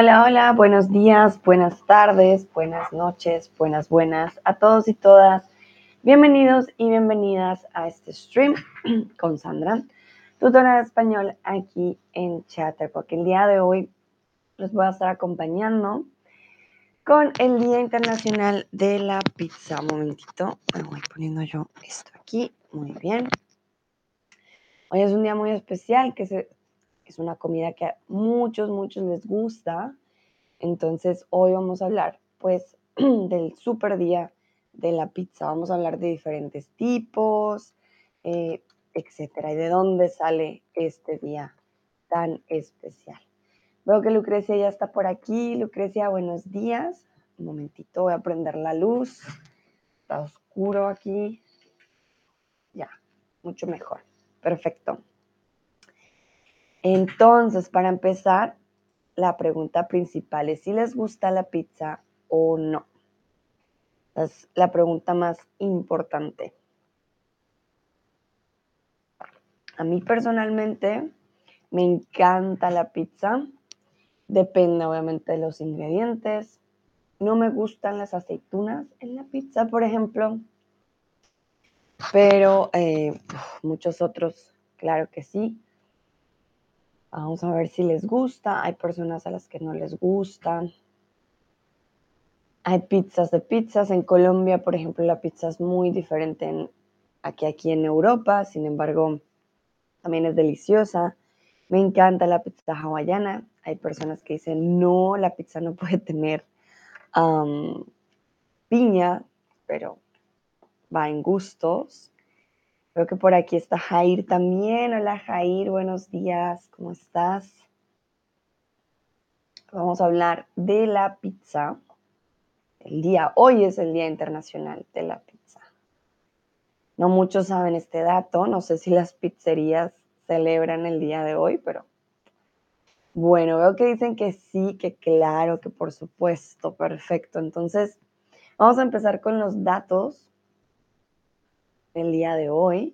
Hola, hola, buenos días, buenas tardes, buenas noches, buenas, buenas a todos y todas. Bienvenidos y bienvenidas a este stream con Sandra, tutora de español aquí en Chatterbox. El día de hoy les voy a estar acompañando con el Día Internacional de la Pizza. Un momentito, me voy poniendo yo esto aquí. Muy bien. Hoy es un día muy especial que se es una comida que a muchos, muchos les gusta. Entonces hoy vamos a hablar pues del super día de la pizza. Vamos a hablar de diferentes tipos, eh, etcétera, y de dónde sale este día tan especial. Veo que Lucrecia ya está por aquí. Lucrecia, buenos días. Un momentito, voy a prender la luz. Está oscuro aquí. Ya, mucho mejor. Perfecto. Entonces, para empezar, la pregunta principal es si les gusta la pizza o no. Es la pregunta más importante. A mí personalmente me encanta la pizza. Depende obviamente de los ingredientes. No me gustan las aceitunas en la pizza, por ejemplo. Pero eh, muchos otros, claro que sí. Vamos a ver si les gusta. Hay personas a las que no les gusta. Hay pizzas de pizzas. En Colombia, por ejemplo, la pizza es muy diferente aquí, aquí en Europa. Sin embargo, también es deliciosa. Me encanta la pizza hawaiana. Hay personas que dicen, no, la pizza no puede tener piña, pero va en gustos. Creo que por aquí está Jair también. Hola Jair, buenos días, ¿cómo estás? Vamos a hablar de la pizza. El día, hoy es el Día Internacional de la Pizza. No muchos saben este dato, no sé si las pizzerías celebran el día de hoy, pero bueno, veo que dicen que sí, que claro, que por supuesto, perfecto. Entonces, vamos a empezar con los datos el día de hoy.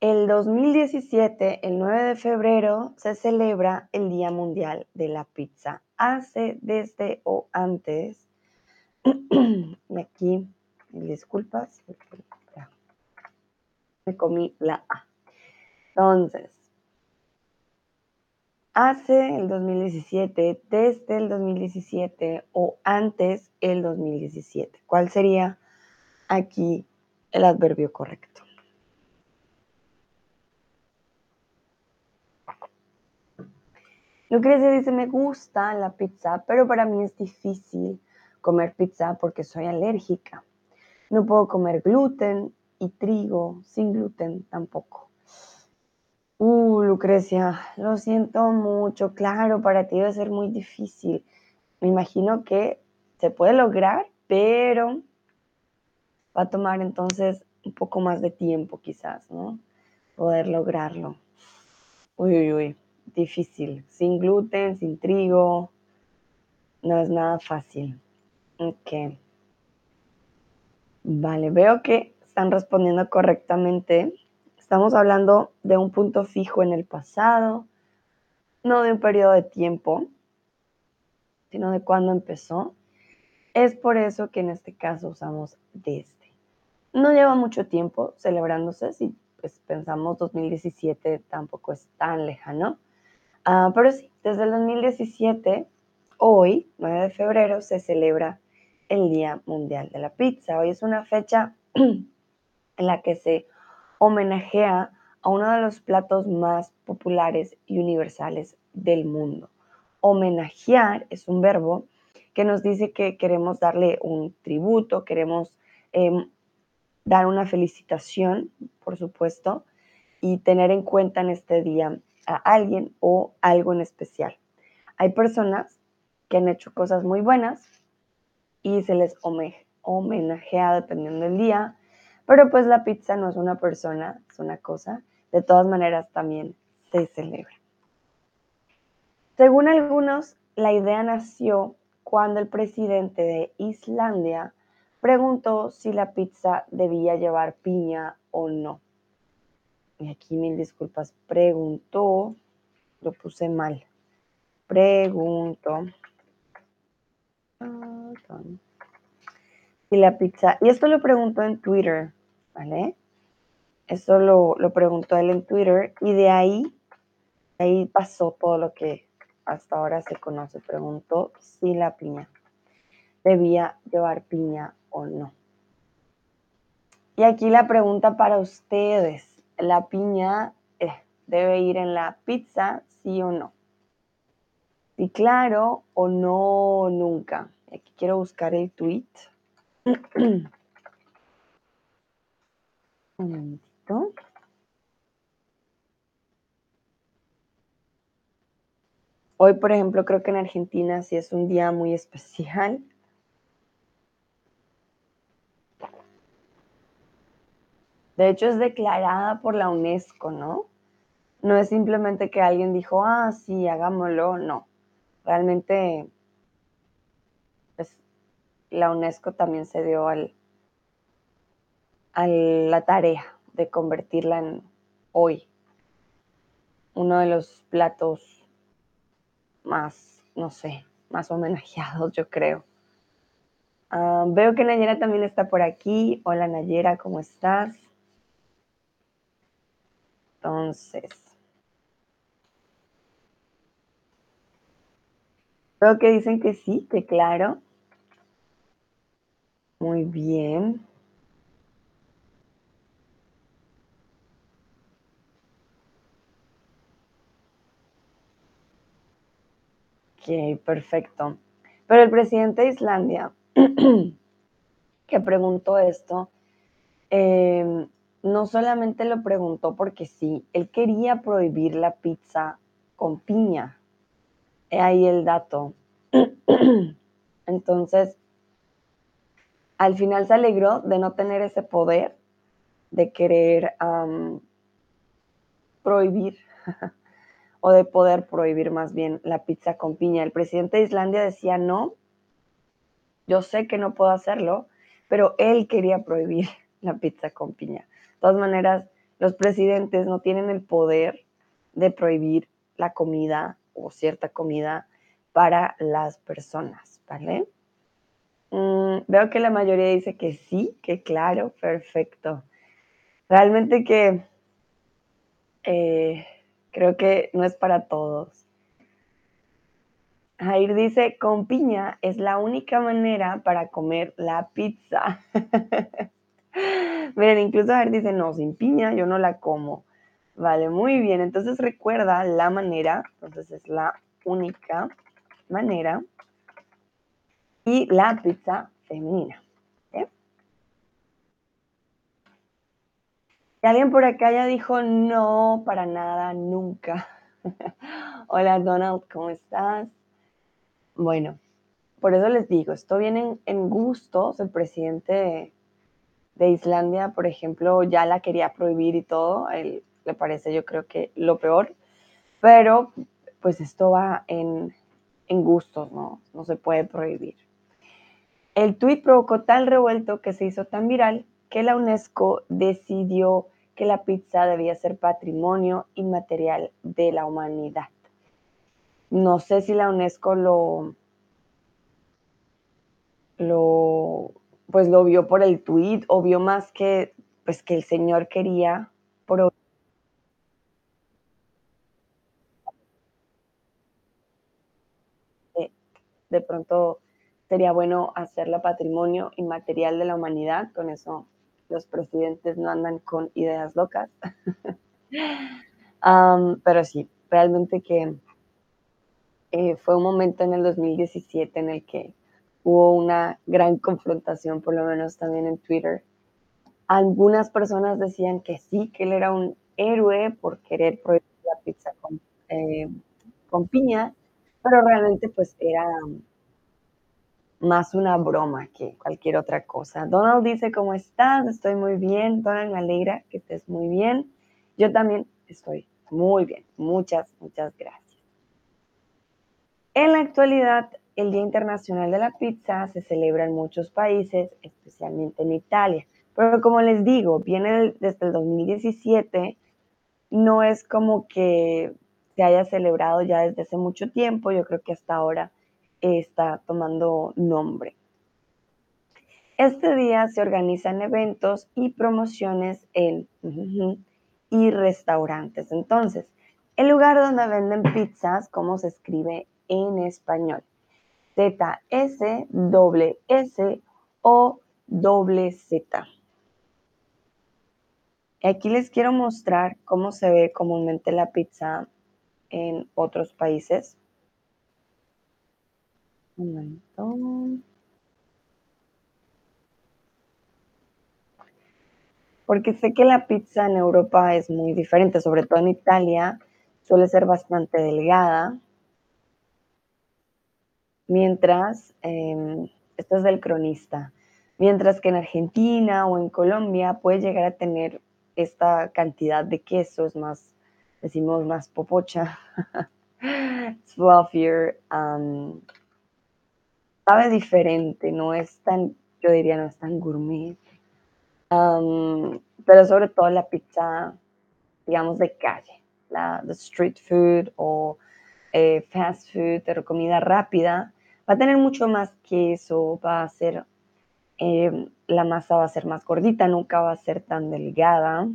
El 2017, el 9 de febrero, se celebra el Día Mundial de la Pizza. Hace, desde o antes, aquí, disculpas, me comí la A. Entonces, hace el 2017, desde el 2017 o antes el 2017. ¿Cuál sería aquí el adverbio correcto. Lucrecia dice, me gusta la pizza, pero para mí es difícil comer pizza porque soy alérgica. No puedo comer gluten y trigo sin gluten tampoco. Uh, Lucrecia, lo siento mucho. Claro, para ti debe ser muy difícil. Me imagino que se puede lograr, pero va a tomar entonces un poco más de tiempo quizás, ¿no? Poder lograrlo. Uy, uy, uy, difícil. Sin gluten, sin trigo, no es nada fácil. Ok. Vale, veo que están respondiendo correctamente. Estamos hablando de un punto fijo en el pasado, no de un periodo de tiempo, sino de cuándo empezó. Es por eso que en este caso usamos desde. No lleva mucho tiempo celebrándose, si pues, pensamos 2017 tampoco es tan lejano, ah, pero sí, desde el 2017, hoy, 9 de febrero, se celebra el Día Mundial de la Pizza. Hoy es una fecha en la que se homenajea a uno de los platos más populares y universales del mundo. Homenajear es un verbo que nos dice que queremos darle un tributo, queremos em, dar una felicitación, por supuesto, y tener en cuenta en este día a alguien o algo en especial. Hay personas que han hecho cosas muy buenas y se les homenajea dependiendo del día, pero pues la pizza no es una persona, es una cosa. De todas maneras también se celebra. Según algunos, la idea nació cuando el presidente de Islandia preguntó si la pizza debía llevar piña o no. Y aquí mil disculpas, preguntó, lo puse mal. pregunto. Y la pizza, y esto lo preguntó en Twitter, ¿vale? Eso lo, lo preguntó él en Twitter y de ahí, ahí pasó todo lo que hasta ahora se conoce. Preguntó si la piña debía llevar piña o no. Y aquí la pregunta para ustedes, ¿la piña eh, debe ir en la pizza, sí o no? Sí, claro o no, nunca. Aquí quiero buscar el tweet. Un momentito. Hoy, por ejemplo, creo que en Argentina sí es un día muy especial. De hecho, es declarada por la UNESCO, ¿no? No es simplemente que alguien dijo, ah, sí, hagámoslo, no. Realmente, pues, la UNESCO también se dio al, a la tarea de convertirla en hoy uno de los platos más, no sé, más homenajeados, yo creo. Ah, veo que Nayera también está por aquí. Hola Nayera, ¿cómo estás? Entonces, veo que dicen que sí, que claro. Muy bien. Ok, perfecto. Pero el presidente de Islandia, que preguntó esto, em, no solamente lo preguntó porque sí, él quería prohibir la pizza con piña. He ahí el dato. Entonces, al final se alegró de no tener ese poder de querer prohibir o de poder prohibir más bien la pizza con piña. El presidente de Islandia decía no, yo sé que no puedo hacerlo, pero él quería prohibir la pizza con piña. Todas maneras, los presidentes no tienen el poder de prohibir la comida o cierta comida para las personas, ¿vale? Mm, veo que la mayoría dice que sí, que claro, perfecto. Realmente que eh, Creo que no es para todos. Jair dice, con piña es la única manera para comer la pizza. Miren, incluso Jair dice, no, sin piña yo no la como. Vale, muy bien. Entonces recuerda la manera, entonces es la única manera. Y la pizza femenina. Y alguien por acá ya dijo, no, para nada, nunca. Hola Donald, ¿cómo estás? Bueno, por eso les digo, esto viene en, gustos. El presidente de, Islandia, por ejemplo, ya la quería prohibir y todo. él, le parece, yo creo que lo peor. Pero, pues esto va en, en gustos, ¿no? No se puede prohibir. El tuit provocó tal revuelto que se hizo tan viral que la UNESCO decidió que la pizza debía ser patrimonio inmaterial de la humanidad. No sé si la UNESCO lo, lo pues lo vio por el tuit o vio más que pues que el señor quería por de pronto sería bueno hacerla patrimonio inmaterial de la humanidad, con eso los presidentes no andan con ideas locas. pero sí, realmente que eh, fue un momento en el 2017 en el que hubo una gran confrontación, por lo menos también en Twitter. Algunas personas decían que sí, que él era un héroe por querer prohibir la pizza con, eh, piña, pero realmente pues era más una broma que cualquier otra cosa. Donald dice, ¿cómo estás? Estoy muy bien. Donald, me alegra que estés muy bien. Yo también estoy muy bien. Muchas, muchas gracias. En la actualidad, el Día Internacional de la Pizza se celebra en muchos países, especialmente en Italia. Pero como les digo, viene desde el 2017, no es como que se haya celebrado ya desde hace mucho tiempo, yo creo que hasta ahora está tomando nombre. Este día se organizan eventos y promociones en y restaurantes. Entonces, el lugar donde venden pizzas, ¿cómo se escribe en español? Z, S, doble S o doble Z. Aquí les quiero mostrar cómo se ve comúnmente la pizza en otros países. Un momento. Porque sé que la pizza en Europa es muy diferente, sobre todo en Italia, suele ser bastante delgada. Mientras, eh, esto es del cronista, mientras que en Argentina o en Colombia puede llegar a tener esta cantidad de quesos más, decimos más popocha, fluffier, um, sabe diferente, no es tan, yo diría, no es tan gourmet, pero sobre todo la pizza, digamos, de calle, la de street food o eh, fast food, de comida rápida, va a tener mucho más queso, va a ser eh, la masa va a ser más gordita, nunca va a ser tan delgada.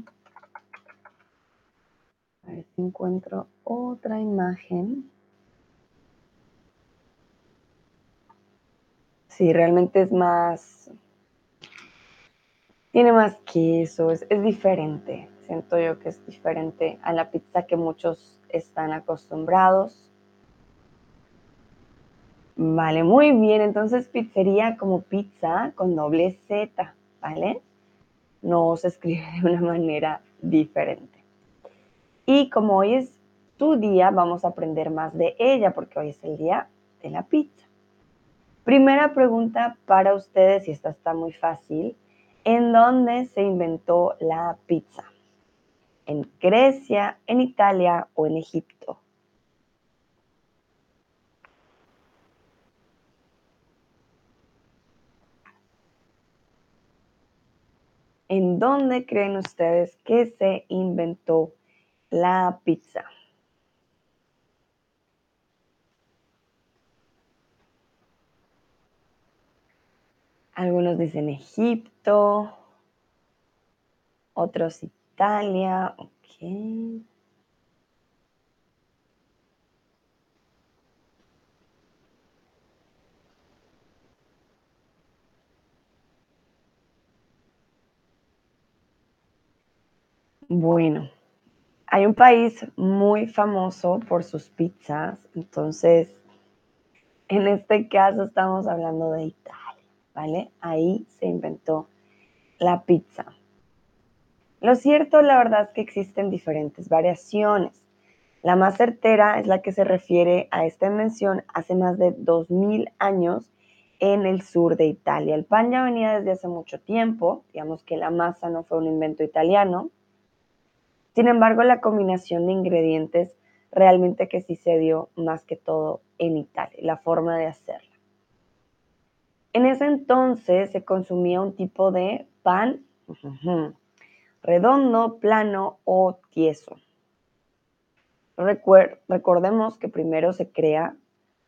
A ver si encuentro otra imagen. Sí, realmente es más, tiene más queso, es, es diferente. Siento yo que es diferente a la pizza que muchos están acostumbrados. Vale, muy bien. Entonces, pizzería como pizza con doble Z, ¿vale? No se escribe de una manera diferente. Y como hoy es tu día, vamos a aprender más de ella porque hoy es el día de la pizza. Primera pregunta para ustedes, y esta está muy fácil. ¿En dónde se inventó la pizza? ¿En Grecia, en Italia o en Egipto? ¿En dónde creen ustedes que se inventó la pizza? Algunos dicen Egipto, otros Italia, ok. Bueno, hay un país muy famoso por sus pizzas, entonces en este caso estamos hablando de Italia, ¿vale? Ahí se inventó la pizza. Lo cierto, la verdad es que existen diferentes variaciones. La más certera es la que se refiere a esta invención hace más de 2000 años en el sur de Italia. El pan ya venía desde hace mucho tiempo, digamos que la masa no fue un invento italiano, sin embargo, la combinación de ingredientes realmente que sí se dio más que todo en Italia, la forma de hacerla. En ese entonces se consumía un tipo de pan redondo, plano o tieso. recordemos que primero se crea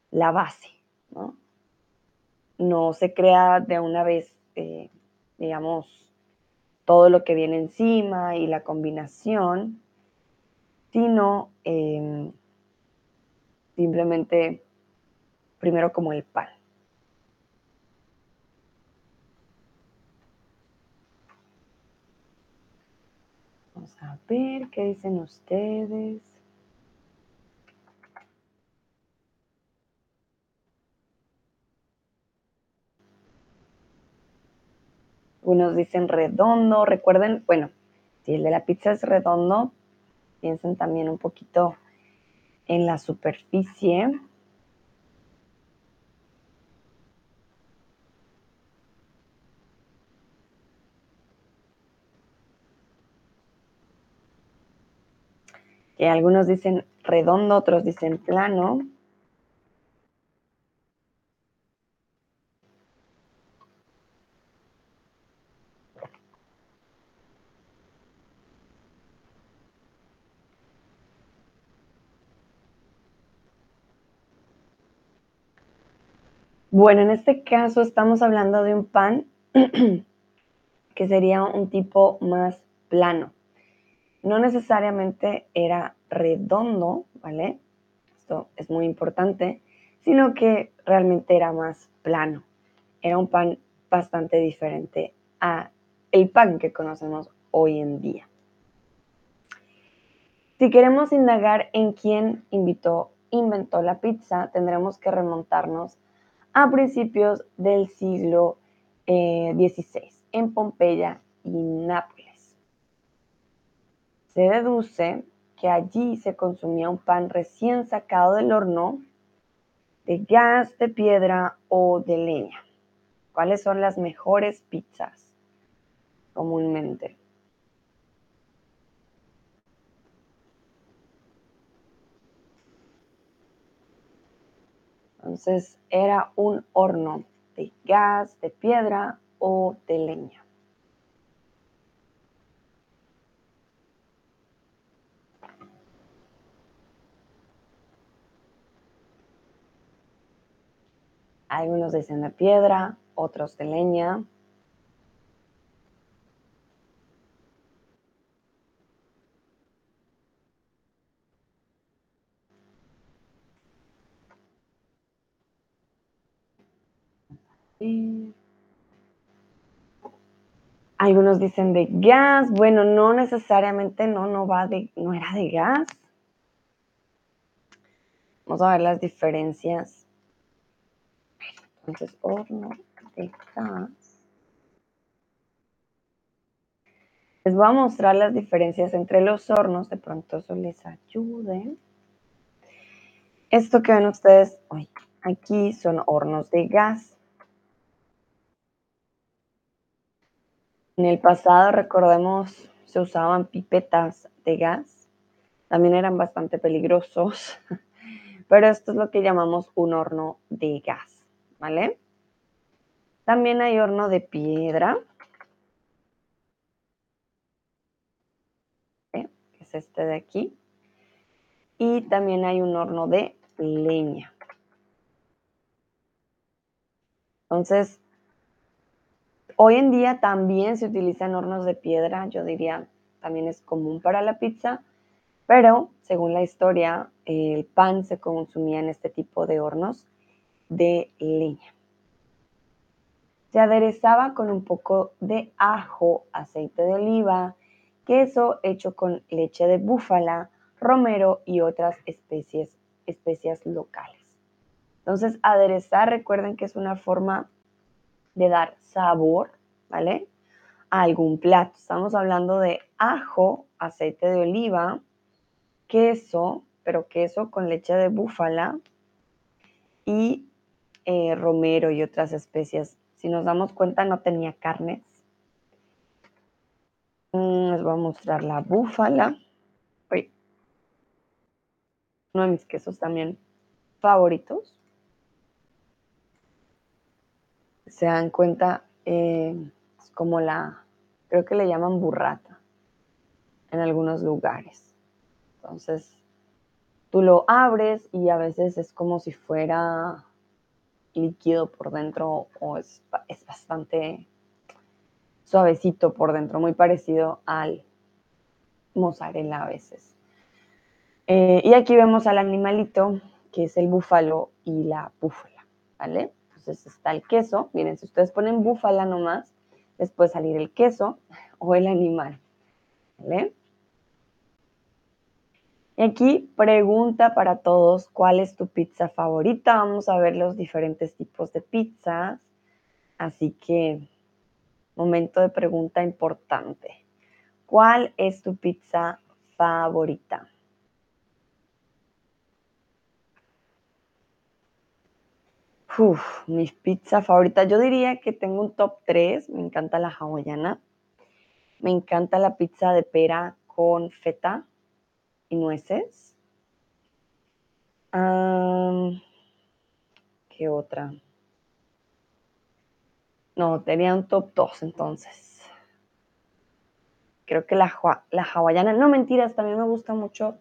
la base, ¿no? No se crea de una vez, eh, digamos, todo lo que viene encima y la combinación, sino em, simplemente primero como el pan. Vamos a ver qué dicen ustedes. Unos dicen redondo. Recuerden, bueno, si el de la pizza es redondo, piensen también un poquito en la superficie. Algunos dicen redondo, otros dicen plano. Bueno, en este caso estamos hablando de un pan que sería un tipo más plano. No necesariamente era redondo, ¿vale? Esto es muy importante, sino que realmente era más plano. Era un pan bastante diferente a el pan que conocemos hoy en día. Si queremos indagar en quién inventó la pizza, tendremos que remontarnos a principios del siglo XVI eh, en Pompeya y Nápoles. Se deduce que allí se consumía un pan recién sacado del horno de gas, de piedra o de leña. ¿Cuáles son las mejores pizzas comúnmente? Entonces era un horno de gas, de piedra o de leña. Algunos dicen de piedra, otros de leña. Algunos dicen de gas. Bueno, no necesariamente, no, no va de, no era de gas. Vamos a ver las diferencias. Entonces, horno de gas. Les voy a mostrar las diferencias entre los hornos, de pronto eso les ayude. Esto que ven ustedes aquí son hornos de gas. En el pasado, recordemos, se usaban pipetas de gas. También eran bastante peligrosos, pero esto es lo que llamamos un horno de gas, ¿vale? También hay horno de piedra, ¿eh? que es este de aquí. Y también hay un horno de leña. Entonces, Hoy en día también se utilizan hornos de piedra, yo diría también es común para la pizza, pero según la historia, el pan se consumía en este tipo de hornos de leña. Se aderezaba con un poco de ajo, aceite de oliva, queso hecho con leche de búfala, romero y otras especies, especias locales. Entonces, aderezar, recuerden que es una forma de dar sabor, ¿vale? A algún plato. Estamos hablando de ajo, aceite de oliva, queso, pero queso con leche de búfala y eh, romero y otras especias. Si nos damos cuenta, no tenía carnes. Mm, les voy a mostrar la búfala. Uno de mis quesos también favoritos. Se dan cuenta, eh, como la, creo que le llaman burrata en algunos lugares. Entonces, tú lo abres y a veces es como si fuera líquido por dentro o es, es bastante suavecito por dentro, muy parecido al mozzarella a veces. Eh, y aquí vemos al animalito, que es el búfalo y la búfala, ¿vale? Entonces está el queso. Miren, si ustedes ponen búfala nomás, les puede salir el queso o el animal. ¿Vale? Y aquí pregunta para todos, ¿cuál es tu pizza favorita? Vamos a ver los diferentes tipos de pizzas. Así que, momento de pregunta importante. ¿Cuál es tu pizza favorita? Uf, mis pizzas favoritas. Yo diría que tengo un top 3. Me encanta la hawaiana. Me encanta la pizza de pera con feta y nueces. ¿Qué otra? No, tenía un top 2 entonces. Creo que la, la hawaiana, no mentiras, también me gusta mucho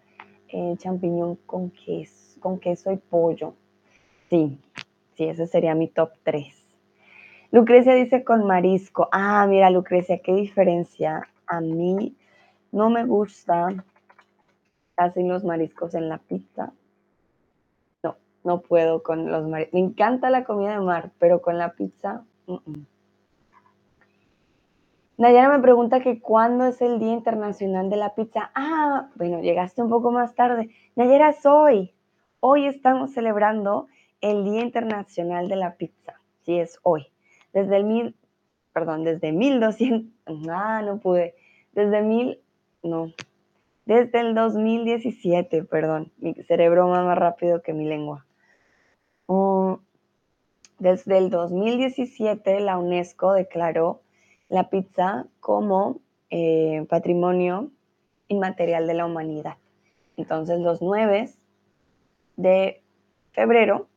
el champiñón con queso, con queso y pollo. Sí, Sí, ese sería mi top 3. Lucrecia dice con marisco. Ah, mira, Lucrecia, qué diferencia. A mí no me gusta casi los mariscos en la pizza. No, no puedo con los mariscos. Me encanta la comida de mar, pero con la pizza. Nayara me pregunta que cuándo es el Día Internacional de la Pizza. Ah, bueno, llegaste un poco más tarde. Nayara, es hoy. Hoy estamos celebrando el Día Internacional de la Pizza. Sí, es hoy. Desde el mil, perdón, desde 1200, ah, no pude. Desde mil, no. Desde el 2017, perdón. Mi cerebro va más rápido que mi lengua. Oh, desde el 2017, la UNESCO declaró la pizza como eh, patrimonio inmaterial de la humanidad. Entonces, los 9 de febrero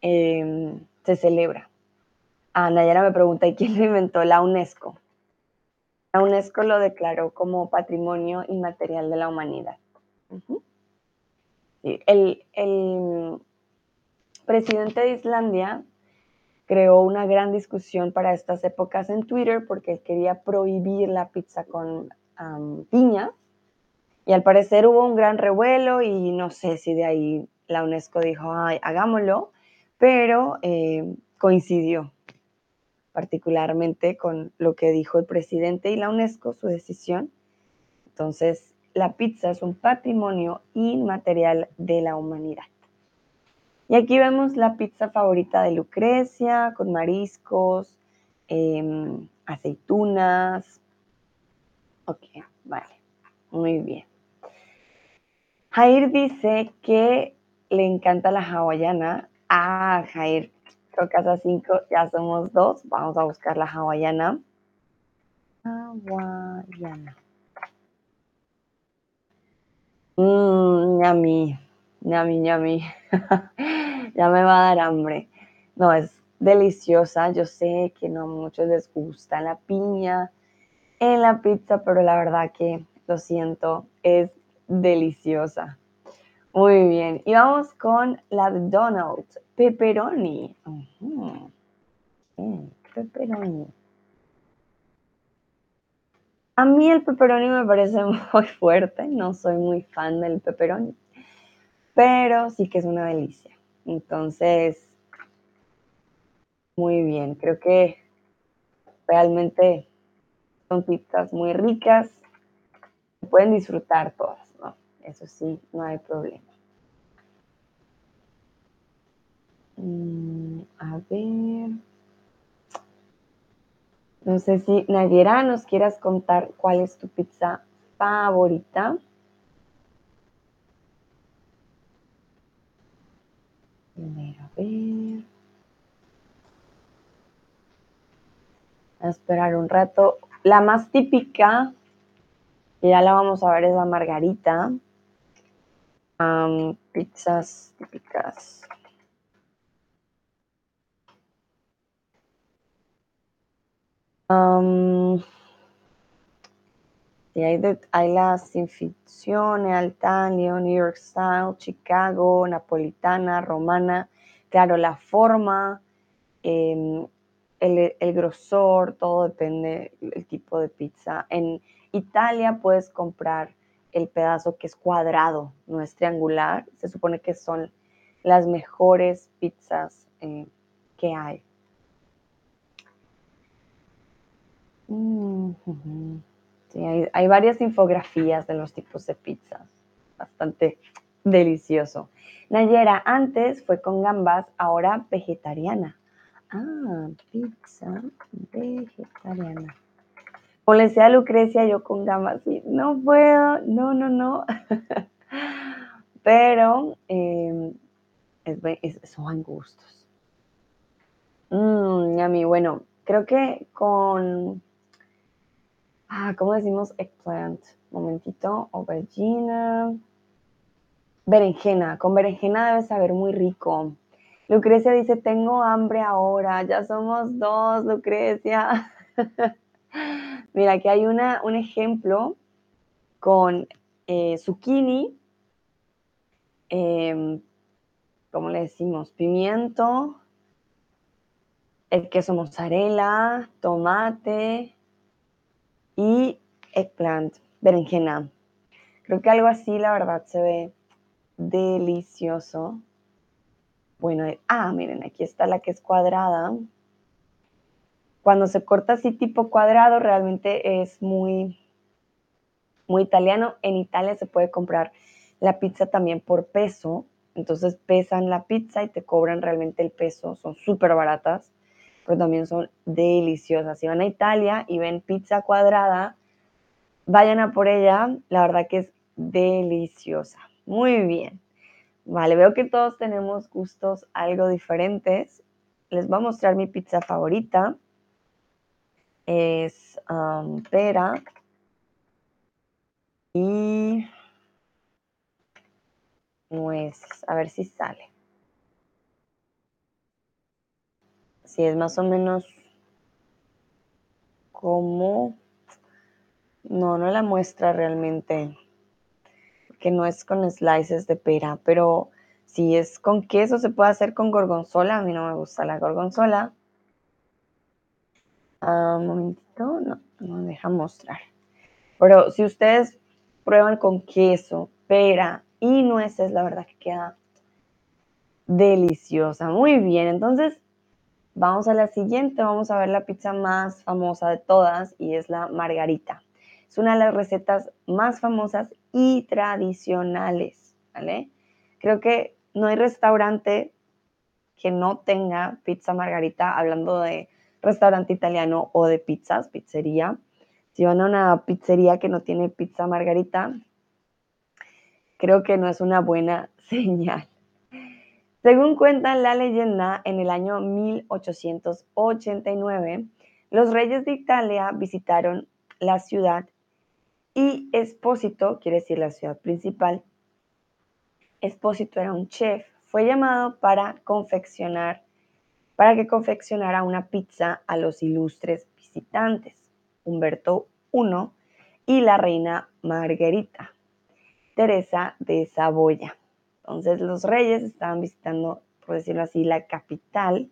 em, se celebra. Ah, Nayara me pregunta, ¿y quién lo inventó? La UNESCO. La UNESCO lo declaró como patrimonio inmaterial de la humanidad. el, el presidente de Islandia creó una gran discusión para estas épocas en Twitter porque quería prohibir la pizza con piña y al parecer hubo un gran revuelo y no sé si de ahí la UNESCO dijo, ay, hagámoslo, pero eh, coincidió particularmente con lo que dijo el presidente y la UNESCO, su decisión. Entonces, la pizza es un patrimonio inmaterial de la humanidad. Y aquí vemos la pizza favorita de Lucrecia, con mariscos, em, aceitunas. Ok, vale, muy bien. Jair dice que le encanta la hawaiana. Ah, Jair, que hasta cinco ya somos dos. Vamos a buscar la hawaiana. Hawaiana. Mmm, yummy. Ñami, ñami. ya me va a dar hambre. No, es deliciosa. Yo sé que no a muchos les gusta la piña en la pizza, pero la verdad que lo siento, es deliciosa. Muy bien. Y vamos con la de Donald, pepperoni. pepperoni. A mí el pepperoni me parece muy fuerte, no soy muy fan del pepperoni pero sí que es una delicia. Entonces, muy bien, creo que realmente son pizzas muy ricas, pueden disfrutar todas. Eso sí, no hay problema. Mm, a ver. No sé si Nayera nos quieras contar cuál es tu pizza favorita. a ver. A esperar un rato. La más típica, que ya la vamos a ver, es la margarita. Pizzas típicas. Y hay, hay las Altanio, New York Style, Chicago, Napolitana, Romana. Claro, la forma, em, el, grosor, todo depende del tipo de pizza. En Italia puedes comprar el pedazo que es cuadrado, no es triangular. Se supone que son las mejores pizzas eh, que hay. Mm, hay, varias infografías de los tipos de pizzas. Bastante delicioso. Nayera, antes fue con gambas, ahora vegetariana. Ah, pizza vegetariana. Como le decía a Lucrecia, yo con gambas, sí, no puedo, no, no, no. Pero eh, son gustos. Mmm, a mí, bueno, creo que con Ah, ¿cómo decimos eggplant? Momentito, aubergina. Berenjena, con berenjena debe saber muy rico. Lucrecia dice, tengo hambre ahora, ya somos dos, Lucrecia. Mira, aquí hay una, un ejemplo con eh, zucchini, em, ¿cómo le decimos? Pimiento, el queso mozzarella, tomate y eggplant, berenjena. Creo que algo así, la verdad, se ve delicioso. Bueno, ah, miren, aquí está la que es cuadrada. Cuando se corta así tipo cuadrado, realmente es muy, muy italiano. En Italia se puede comprar la pizza también por peso. Entonces pesan la pizza y te cobran realmente el peso. Son súper baratas, pero también son deliciosas. Si van a Italia y ven pizza cuadrada, vayan a por ella. La verdad que es deliciosa. Muy bien. Vale, veo que todos tenemos gustos algo diferentes. Les voy a mostrar mi pizza favorita. Es um, pera y nueces. A ver si sale. Si es más o menos como... No, no la muestra realmente que no es con slices de pera, pero si es con queso se puede hacer con gorgonzola. A mí no me gusta la gorgonzola. Ah, un momentito, no, no deja mostrar. Pero si ustedes prueban con queso, pera y nueces, la verdad que queda deliciosa. Muy bien, entonces vamos a la siguiente. Vamos a ver la pizza más famosa de todas y es la margarita. Es una de las recetas más famosas y tradicionales. Creo que no hay restaurante que no tenga pizza margarita, hablando de restaurante italiano o de pizzas, pizzería. Si van a una pizzería que no tiene pizza margarita, creo que no es una buena señal. Según cuenta la leyenda, en el año 1889, los reyes de Italia visitaron la ciudad y Espósito, quiere decir la ciudad principal, Espósito era un chef, fue llamado para confeccionar, para que confeccionara una pizza a los ilustres visitantes, Humberto I y la reina Margarita, Teresa de Saboya. Entonces los reyes estaban visitando, por decirlo así, la capital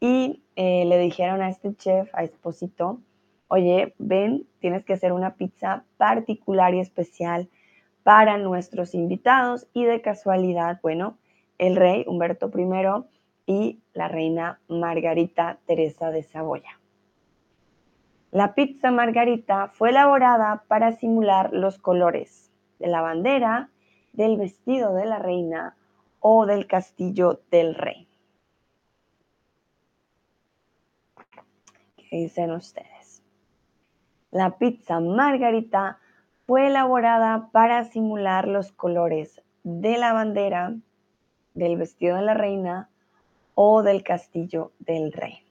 y eh, le dijeron a este chef, a Espósito, oye, ven, tienes que hacer una pizza particular y especial para nuestros invitados y de casualidad, bueno, el rey Humberto I y la reina Margarita Teresa de Saboya. La pizza margarita fue elaborada para simular los colores de la bandera, del vestido de la reina o del castillo del rey. ¿Qué dicen ustedes? La pizza margarita fue elaborada para simular los colores de la bandera, del vestido de la reina o del castillo del rey.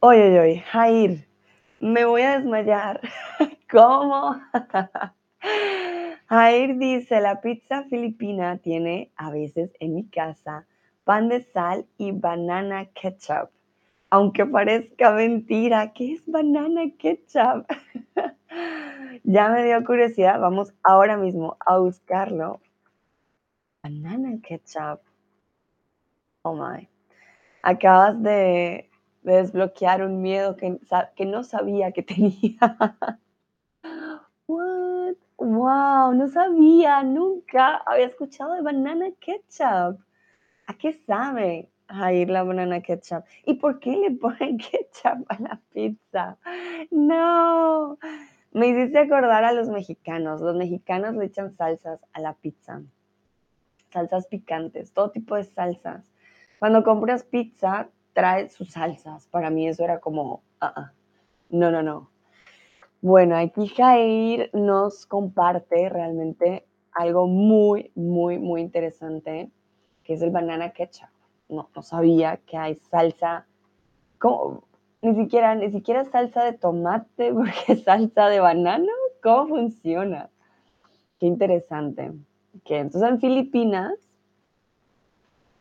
Oye, oye, oye, Jair, me voy a desmayar. ¿Cómo? Jair dice, la pizza filipina tiene a veces en mi casa pan de sal y banana ketchup aunque parezca mentira, ¿qué es banana ketchup? ya me dio curiosidad, vamos ahora mismo a buscarlo. Banana ketchup. Oh my. Acabas de, desbloquear un miedo que, que no sabía que tenía. What? Wow, no sabía, nunca había escuchado de banana ketchup. ¿A qué sabe? ir la banana ketchup. ¿Y por qué le ponen ketchup a la pizza? No. Me hiciste acordar a los mexicanos. Los mexicanos le echan salsas a la pizza. Salsas picantes, todo tipo de salsas. Cuando compras pizza, trae sus salsas. Para mí eso era como, uh no, no, no. Bueno, aquí Jair nos comparte realmente algo muy, muy, muy interesante, que es el banana ketchup no, sabía que hay salsa, ni siquiera, ni siquiera salsa de tomate, porque salsa de banano, ¿cómo funciona? Qué interesante. Que entonces en Filipinas,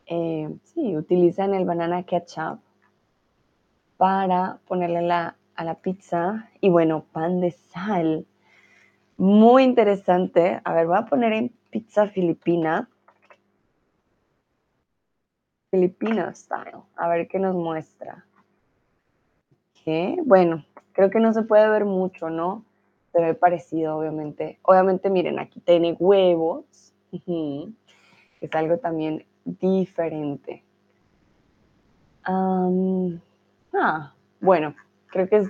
eh, sí, utilizan el banana ketchup para ponerle a la pizza y bueno, pan de sal. muy interesante. A ver, voy a poner en pizza filipina. Filipina style. A ver qué nos muestra. ¿Qué? Bueno, creo que no se puede ver mucho, ¿no? Se ve parecido, obviamente. Obviamente, miren, aquí tiene huevos. Es algo también diferente. ah, bueno, creo que es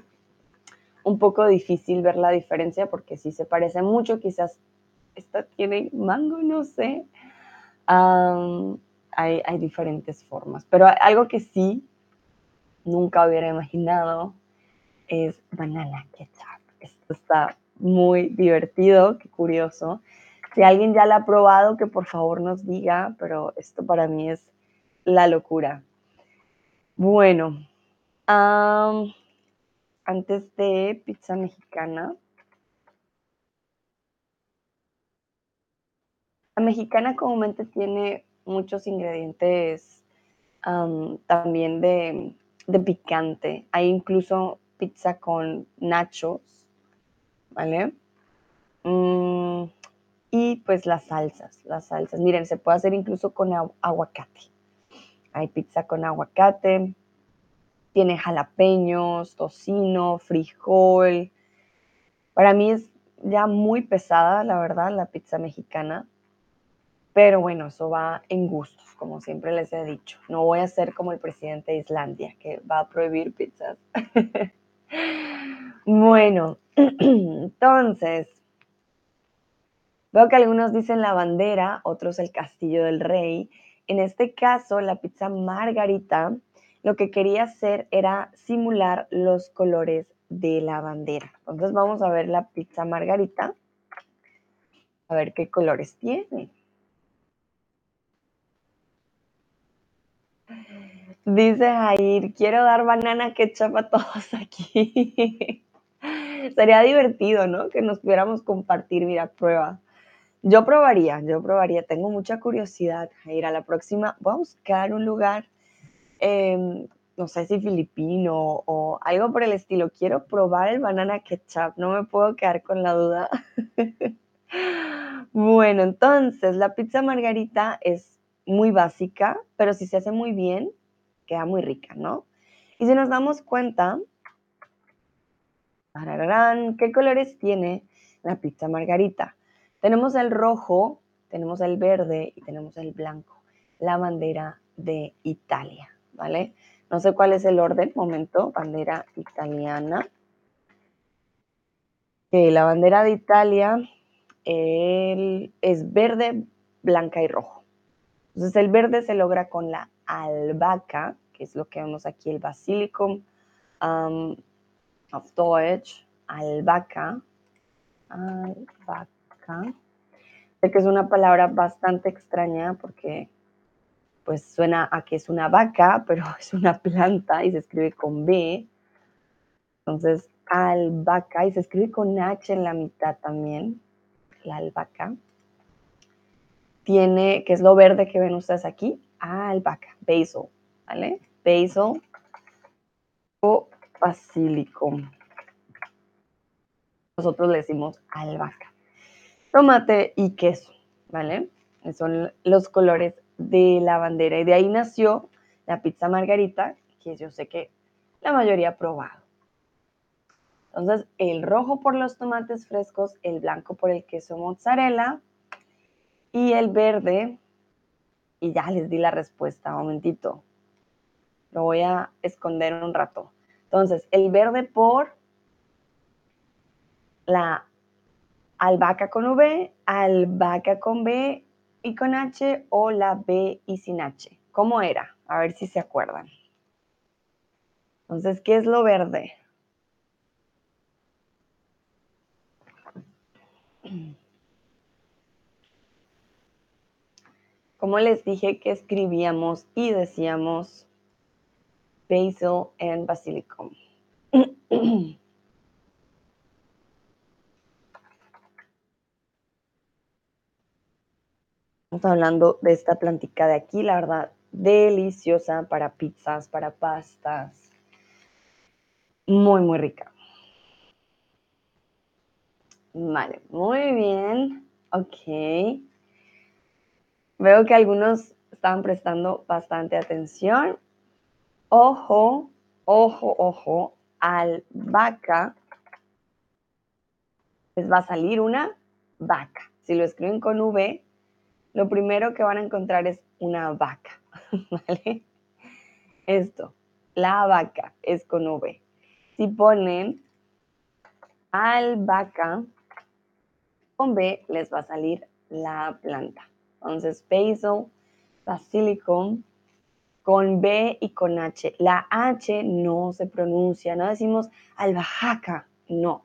un poco difícil ver la diferencia porque sí se parece mucho. Quizás esta tiene mango, no sé. hay, hay diferentes formas. Pero algo que sí nunca hubiera imaginado es banana ketchup. Está muy divertido, qué curioso. Si alguien ya la ha probado, que por favor nos diga, pero esto para mí es la locura. Bueno, antes de pizza mexicana, la mexicana comúnmente tiene muchos ingredientes también de picante. Hay incluso pizza con nachos, ¿vale? Mm, y pues las salsas, las salsas. Miren, se puede hacer incluso con aguacate. Hay pizza con aguacate, tiene jalapeños, tocino, frijol. Para mí es ya muy pesada, la verdad, la pizza mexicana. Pero bueno, eso va en gustos, como siempre les he dicho. No voy a ser como el presidente de Islandia, que va a prohibir pizzas. bueno, entonces, veo que algunos dicen la bandera, otros el castillo del rey. En este caso, la pizza margarita lo que quería hacer era simular los colores de la bandera. Entonces vamos a ver la pizza margarita, a ver qué colores tiene. Dice Jair, quiero dar banana ketchup a todos aquí. Sería divertido, ¿no? Que nos pudiéramos compartir, mira, prueba. Yo probaría, yo probaría. Tengo mucha curiosidad, Jair. A la próxima voy a buscar un lugar, em, no sé si filipino o algo por el estilo. Quiero probar el banana ketchup. No me puedo quedar con la duda. bueno, entonces la pizza margarita es muy básica, pero si se hace muy bien, queda muy rica, ¿no? Y si nos damos cuenta, ¿qué colores tiene la pizza margarita? Tenemos el rojo, tenemos el verde y tenemos el blanco, la bandera de Italia, ¿vale? No sé cuál es el orden, momento, bandera italiana. la bandera de Italia es verde, blanca y rojo. Entonces el verde se logra con la albahaca, que es lo que vemos aquí, el basilicum um, of Deutsch, albahaca, albahaca. Sé que es una palabra bastante extraña porque pues suena a que es una vaca, pero es una planta y se escribe con B. Entonces, albahaca y se escribe con H en la mitad también, la albahaca. Tiene, que es lo verde que ven ustedes aquí, albahaca, basil, ¿vale? Basil o basílico. Nosotros le decimos albahaca. Tomate y queso, ¿vale? Son los colores de la bandera y de ahí nació la pizza margarita, que yo sé que la mayoría ha probado. Entonces, el rojo por los tomates frescos, el blanco por el queso mozzarella y el verde y ya les di la respuesta, un momentito. Lo voy a esconder un rato. Entonces, el verde por la albahaca con V, albahaca con B y con H o la B y sin H. ¿Cómo era? A ver si se acuerdan. Entonces, ¿qué es lo verde? como les dije que escribíamos y decíamos basil and basilicum. Estamos hablando de esta plantica de aquí, la verdad, deliciosa para pizzas, para pastas. Muy, muy rica. Vale, muy bien. Ok. Veo que algunos estaban prestando bastante atención. Ojo, ojo, ojo, albahaca. Les va a salir una vaca. Si lo escriben con V, lo primero que van a encontrar es una vaca. ¿Vale? Esto, la vaca es con V. Si ponen albahaca, con B les va a salir la planta. Entonces, basil, basilicum, con B y con H. La H no se pronuncia, no decimos albahaca, no.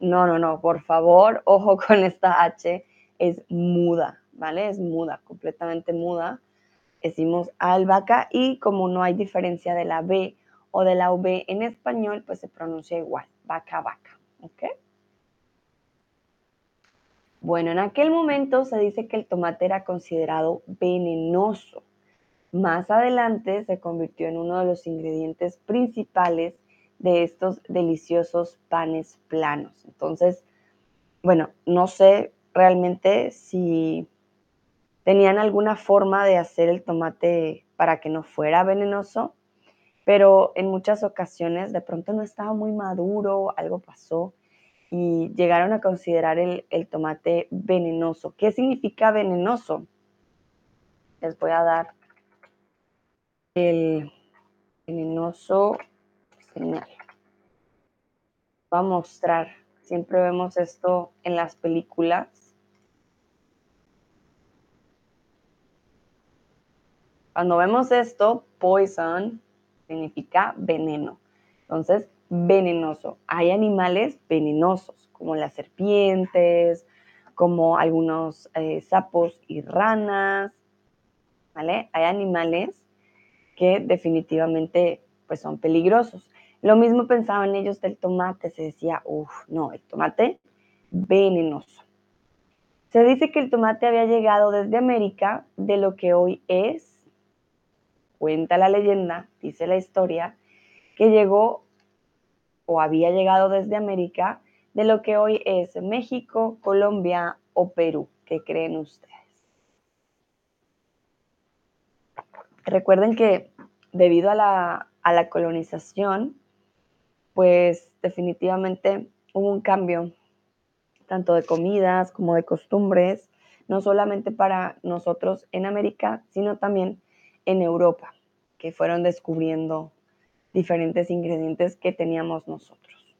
No, no, no, por favor, ojo con esta H, es muda, ¿vale? Es muda, completamente muda. Decimos albahaca y como no hay diferencia de la B o de la V en español, pues se pronuncia igual, vaca, vaca, ¿ok? Bueno, en aquel momento se dice que el tomate era considerado venenoso. Más adelante se convirtió en uno de los ingredientes principales de estos deliciosos panes planos. Entonces, bueno, no sé realmente si tenían alguna forma de hacer el tomate para que no fuera venenoso, pero en muchas ocasiones de pronto no estaba muy maduro, algo pasó y llegaron a considerar el, tomate venenoso. ¿Qué significa venenoso? Les voy a dar el venenoso señal. Voy a mostrar. Siempre vemos esto en las películas. Cuando vemos esto, poison significa veneno. Entonces, venenoso. Hay animales venenosos, como las serpientes, como algunos eh, sapos y ranas, ¿vale? Hay animales que definitivamente pues, son peligrosos. Lo mismo pensaban ellos del tomate, se decía, uff, no, el tomate venenoso. Se dice que el tomate había llegado desde América, de lo que hoy es, cuenta la leyenda, dice la historia, que llegó o había llegado desde América de lo que hoy es México, Colombia o Perú. ¿Qué creen ustedes? Recuerden que debido a la, colonización, pues definitivamente hubo un cambio tanto de comidas como de costumbres, no solamente para nosotros en América, sino también en Europa, que fueron descubriendo diferentes ingredientes que teníamos nosotros.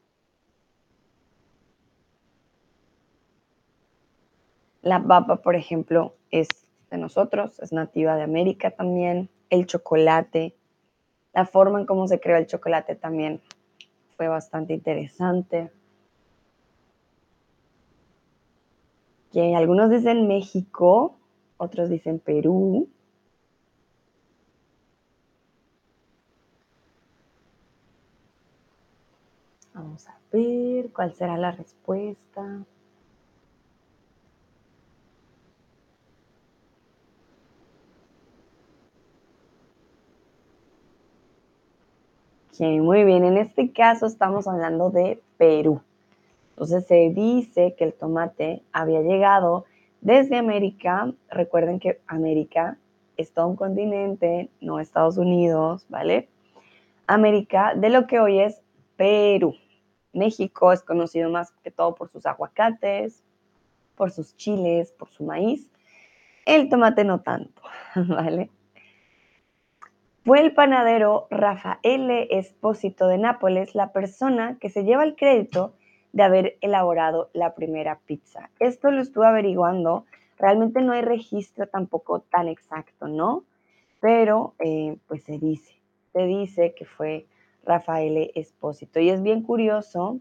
La papa, por ejemplo, es de nosotros, es nativa de América también. El chocolate, la forma en cómo se creó el chocolate también fue bastante interesante. Que algunos dicen México, otros dicen Perú, Vamos a ver cuál será la respuesta. Muy bien. En este caso estamos hablando de Perú. Entonces se dice que el tomate había llegado desde América. Recuerden que América es todo un continente, no Estados Unidos, ¿vale? América de lo que hoy es Perú. México es conocido más que todo por sus aguacates, por sus chiles, por su maíz. El tomate no tanto, ¿vale? Fue el panadero Rafael Espósito de Nápoles la persona que se lleva el crédito de haber elaborado la primera pizza. Esto lo estuve averiguando, realmente no hay registro tampoco tan exacto, ¿no? Pero eh, pues se dice, se dice que fue Rafael Espósito. Y es bien curioso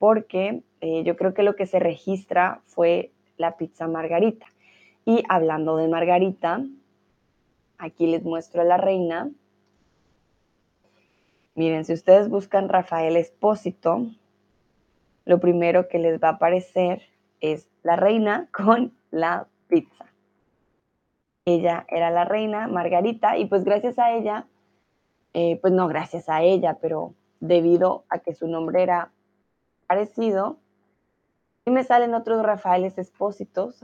porque eh, yo creo que lo que se registra fue la pizza margarita. Y hablando de margarita, aquí les muestro a la reina. Miren, si ustedes buscan Rafael Espósito, lo primero que les va a aparecer es la reina con la pizza. Ella era la reina Margarita y pues gracias a ella eh, pues no gracias a ella, pero debido a que su nombre era parecido, Y me salen otros Rafaeles Espósitos,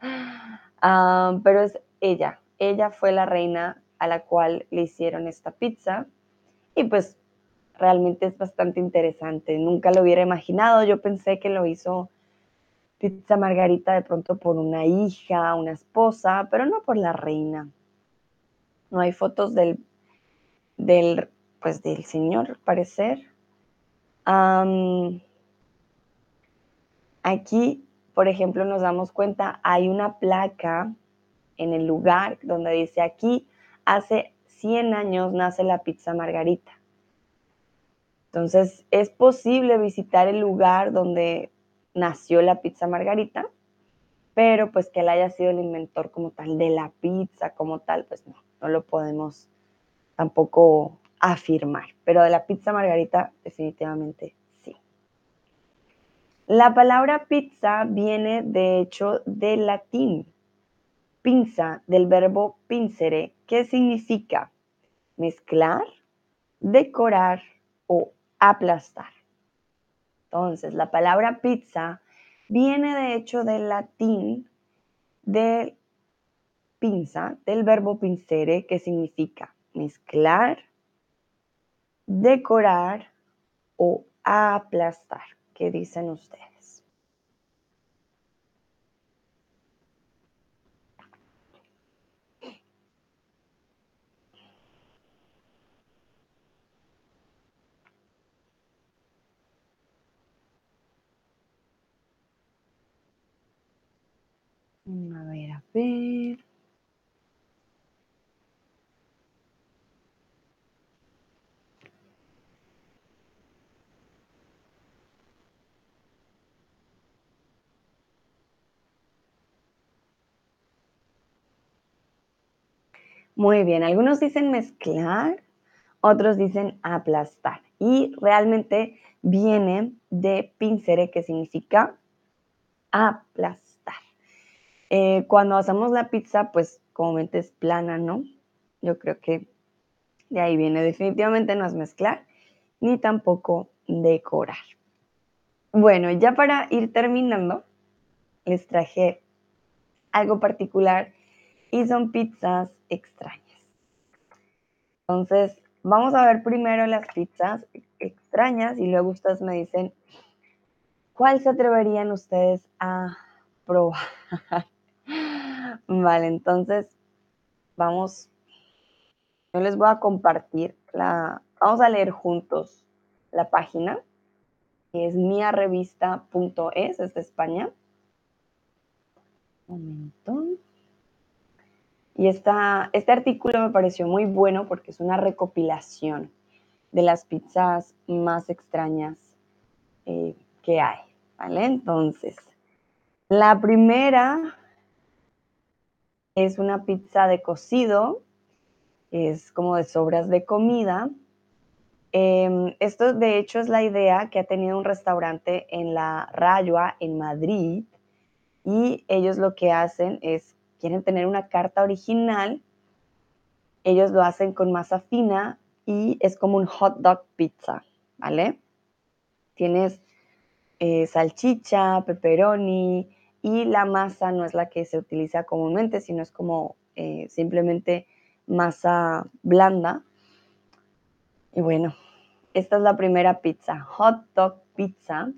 ah, pero es ella. Ella fue la reina a la cual le hicieron esta pizza y pues realmente es bastante interesante. Nunca lo hubiera imaginado. Yo pensé que lo hizo pizza margarita de pronto por una hija, una esposa, pero no por la reina. No hay fotos del, del, pues del señor, parecer. aquí, por ejemplo, nos damos cuenta, hay una placa en el lugar donde dice aquí, hace 100 años nace la pizza margarita. Entonces, es posible visitar el lugar donde nació la pizza margarita, pero pues que él haya sido el inventor como tal de la pizza, como tal, pues no, no lo podemos tampoco afirmar. Pero de la pizza margarita, definitivamente sí. La palabra pizza viene de hecho del latín, pinza, del verbo pincere, que significa mezclar, decorar o aplastar. Entonces, la palabra pizza viene de hecho del latín de pinza, del verbo pincere, que significa mezclar, decorar o aplastar. ¿Qué dicen ustedes? A ver, a ver. Muy bien, algunos dicen mezclar, otros dicen aplastar. Y realmente viene de pincere, que significa aplastar. Eh, cuando hacemos la pizza, pues comúnmente es plana, ¿no? Yo creo que de ahí viene. Definitivamente no es mezclar ni tampoco decorar. Bueno, ya para ir terminando, les traje algo particular y son pizzas extrañas. Entonces, vamos a ver primero las pizzas extrañas y luego ustedes me dicen cuál se atreverían ustedes a probar. Vale, entonces vamos, yo les voy a compartir la, vamos a leer juntos la página, que es miarevista.es, es de España. Un momento. Y esta, este artículo me pareció muy bueno porque es una recopilación de las pizzas más extrañas eh, que hay, ¿vale? Entonces, la primera es una pizza de cocido, es como de sobras de comida. Em, esto de hecho es la idea que ha tenido un restaurante en la Rayua, en Madrid, y ellos lo que hacen es, quieren tener una carta original, ellos lo hacen con masa fina y es como un hot dog pizza, ¿vale? Tienes eh, salchicha, pepperoni, y la masa no es la que se utiliza comúnmente, sino es como eh, simplemente masa blanda. Y bueno, esta es la primera pizza, hot dog pizza,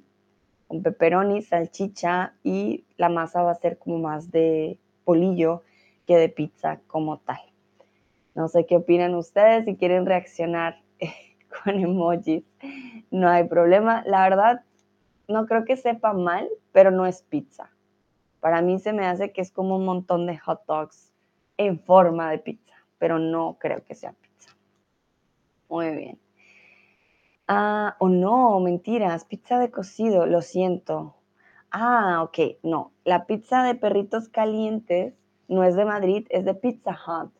con pepperoni, salchicha y la masa va a ser como más de polillo que de pizza como tal. No sé qué opinan ustedes, si quieren reaccionar con emojis, no hay problema. La verdad, no creo que sepa mal, pero no es pizza. Para mí se me hace que es como un montón de hot dogs en forma de pizza, pero no creo que sea pizza. Muy bien. Ah, o no, mentiras, pizza de cocido, lo siento. Ah, ok, no. La pizza de perritos calientes no es de Madrid, es de Pizza Hut,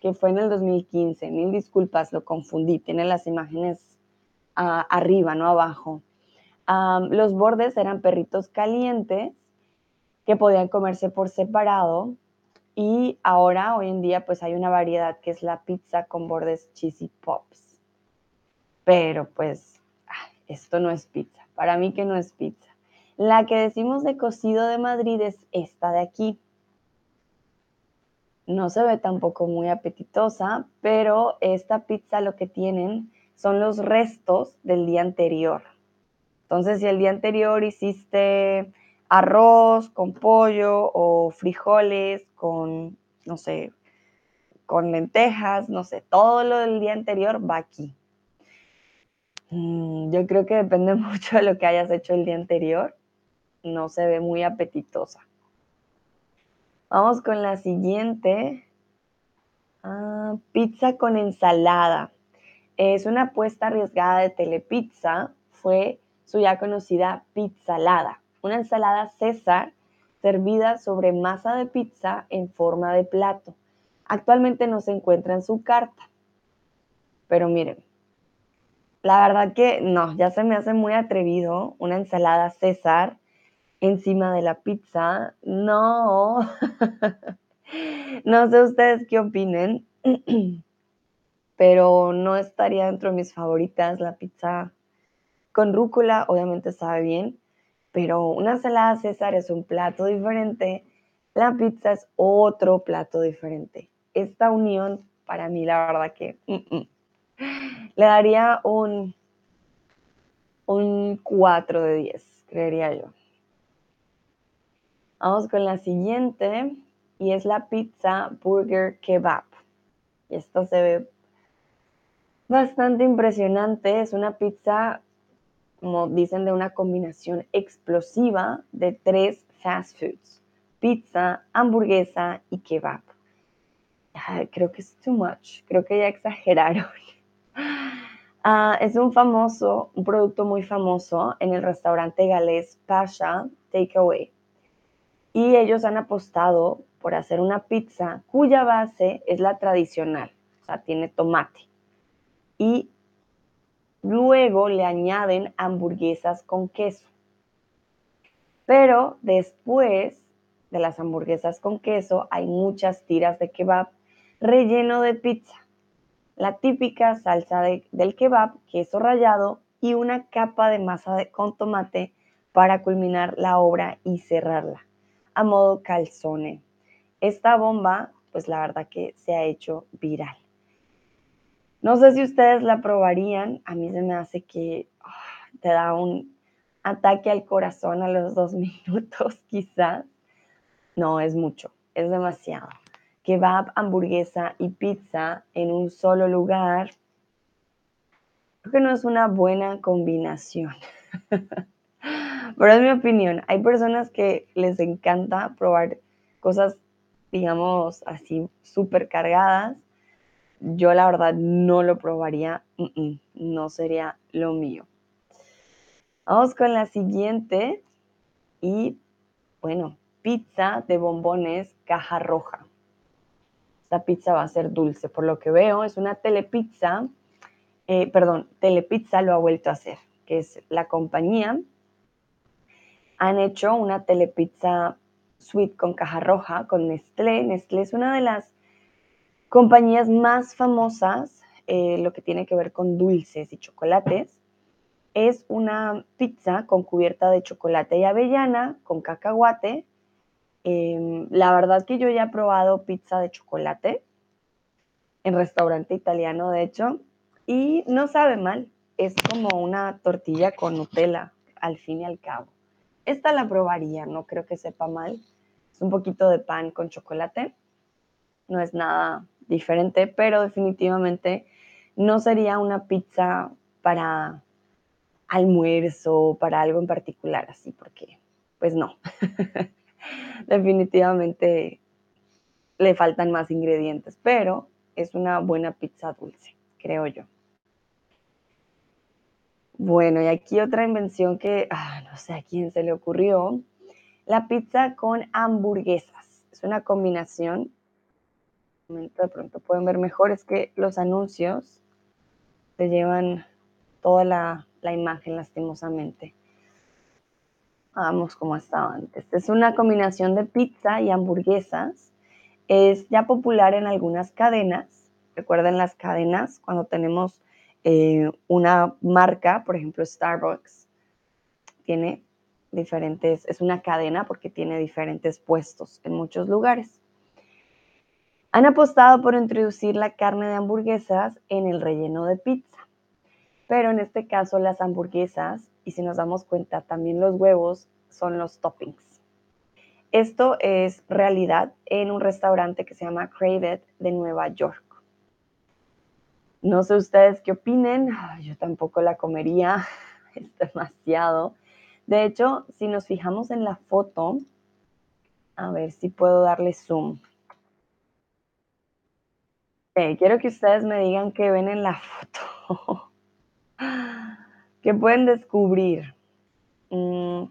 que fue en el 2015. Mil disculpas, lo confundí. Tiene las imágenes ah, arriba, no abajo. Ah, los bordes eran perritos calientes que podían comerse por separado y ahora, hoy en día, pues hay una variedad que es la pizza con bordes cheesy pops. Pero pues, esto no es pizza. Para mí que no es pizza. La que decimos de cocido de Madrid es esta de aquí. No se ve tampoco muy apetitosa, pero esta pizza lo que tienen son los restos del día anterior. Entonces, si el día anterior hiciste arroz con pollo o frijoles con, no sé, con lentejas, no sé, todo lo del día anterior va aquí. Mm, yo creo que depende mucho de lo que hayas hecho el día anterior. No se ve muy apetitosa. Vamos con la siguiente. Ah, pizza con ensalada. Es una apuesta arriesgada de Telepizza. Fue su ya conocida pizzalada, una ensalada César servida sobre masa de pizza en forma de plato. Actualmente no se encuentra en su carta. Pero miren, la verdad que no, ya se me hace muy atrevido una ensalada César encima de la pizza. No. no sé ustedes qué opinen, pero no estaría dentro de mis favoritas la pizza con rúcula, obviamente sabe bien, pero una ensalada César es un plato diferente, la pizza es otro plato diferente. Esta unión, para mí, la verdad que le daría un, un 4 de 10, creería yo. Vamos con la siguiente y es la pizza burger kebab. Y esto se ve bastante impresionante. Es una pizza como dicen, de una combinación explosiva de tres fast foods, pizza, hamburguesa y kebab. creo que es too much, creo que ya exageraron. Ah, es un famoso, un producto muy famoso en el restaurante galés Pasha Takeaway. Y ellos han apostado por hacer una pizza cuya base es la tradicional, o sea, tiene tomate. Y Luego le añaden hamburguesas con queso. Pero después de las hamburguesas con queso hay muchas tiras de kebab relleno de pizza. La típica salsa del kebab, queso rallado y una capa de masa con tomate para culminar la obra y cerrarla, a modo calzone. Esta bomba, pues la verdad que se ha hecho viral. No sé si ustedes la probarían, a mí se me hace que ah, te da un ataque al corazón a los dos minutos quizás. No, es mucho, es demasiado. Kebab, hamburguesa y pizza en un solo lugar, creo que no es una buena combinación. Pero es mi opinión. Hay personas que les encanta probar cosas, digamos, así súper cargadas yo la verdad no lo probaría, no sería lo mío. Vamos con la siguiente y bueno, pizza de bombones caja roja. Esta pizza va a ser dulce, por lo que veo, es una telepizza, eh, perdón, telepizza lo ha vuelto a hacer, que es la compañía. Han hecho una telepizza sweet con caja roja, con Nestlé. Nestlé es una de las compañías más famosas, eh, lo que tiene que ver con dulces y chocolates, es una pizza con cubierta de chocolate y avellana, con cacahuate. Em, la verdad que yo ya he probado pizza de chocolate en restaurante italiano, de hecho, y no sabe mal. Es como una tortilla con Nutella, al fin y al cabo. Esta la probaría, no creo que sepa mal. Es un poquito de pan con chocolate. No es nada diferente, pero definitivamente no sería una pizza para almuerzo, para algo en particular, así, porque pues no. definitivamente le faltan más ingredientes, pero es una buena pizza dulce, creo yo. Bueno, y aquí otra invención que ah, no sé a quién se le ocurrió, la pizza con hamburguesas. Es una combinación de pronto pueden ver mejor es que los anuncios te llevan toda la, imagen lastimosamente. Vamos como estaba antes. Es una combinación de pizza y hamburguesas. Es ya popular en algunas cadenas. Recuerden las cadenas cuando tenemos eh, una marca, por ejemplo Starbucks, tiene diferentes, es una cadena porque tiene diferentes puestos en muchos lugares. Han apostado por introducir la carne de hamburguesas en el relleno de pizza, pero en este caso las hamburguesas, y si nos damos cuenta, también los huevos son los toppings. Esto es realidad en un restaurante que se llama Crave It de Nueva York. No sé ustedes qué opinen, yo tampoco la comería, es demasiado. De hecho, si nos fijamos en la foto, a ver si puedo darle zoom quiero que ustedes me digan qué ven en la foto. ¿Qué pueden descubrir? Mm.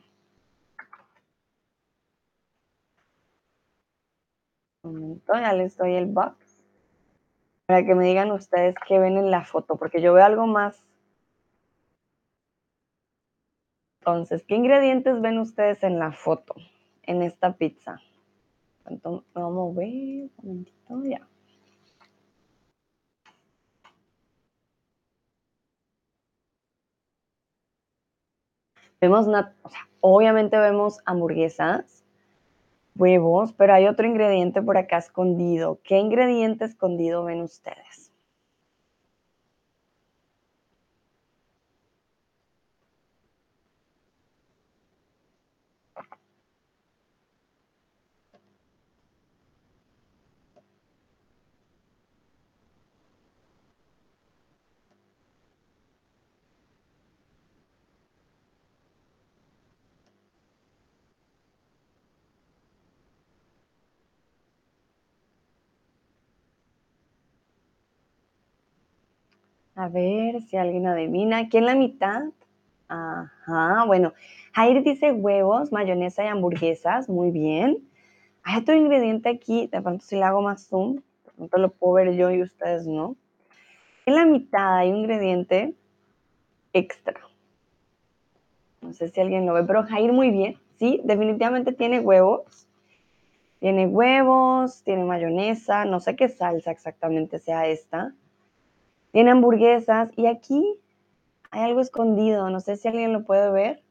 Un momento, ya les doy el box. Para que me digan ustedes qué ven en la foto, porque yo veo algo más. Entonces, ¿qué ingredientes ven ustedes en la foto, en esta pizza? Vamos a ver, un momentito, ya. Vemos, obviamente vemos hamburguesas, huevos, pero hay otro ingrediente por acá escondido. ¿Qué ingrediente escondido ven ustedes? A ver si alguien adivina. Aquí en la mitad. Ajá, bueno. Jair dice huevos, mayonesa y hamburguesas. Muy bien. Hay otro ingrediente aquí. De pronto si le hago más zoom, de pronto lo puedo ver yo y ustedes no. En la mitad hay un ingrediente extra. No sé si alguien lo ve, pero Jair muy bien. Sí, definitivamente tiene huevos. Tiene huevos, tiene mayonesa, no sé qué salsa exactamente sea esta. Tiene hamburguesas y aquí hay algo escondido. No sé si alguien lo puede ver.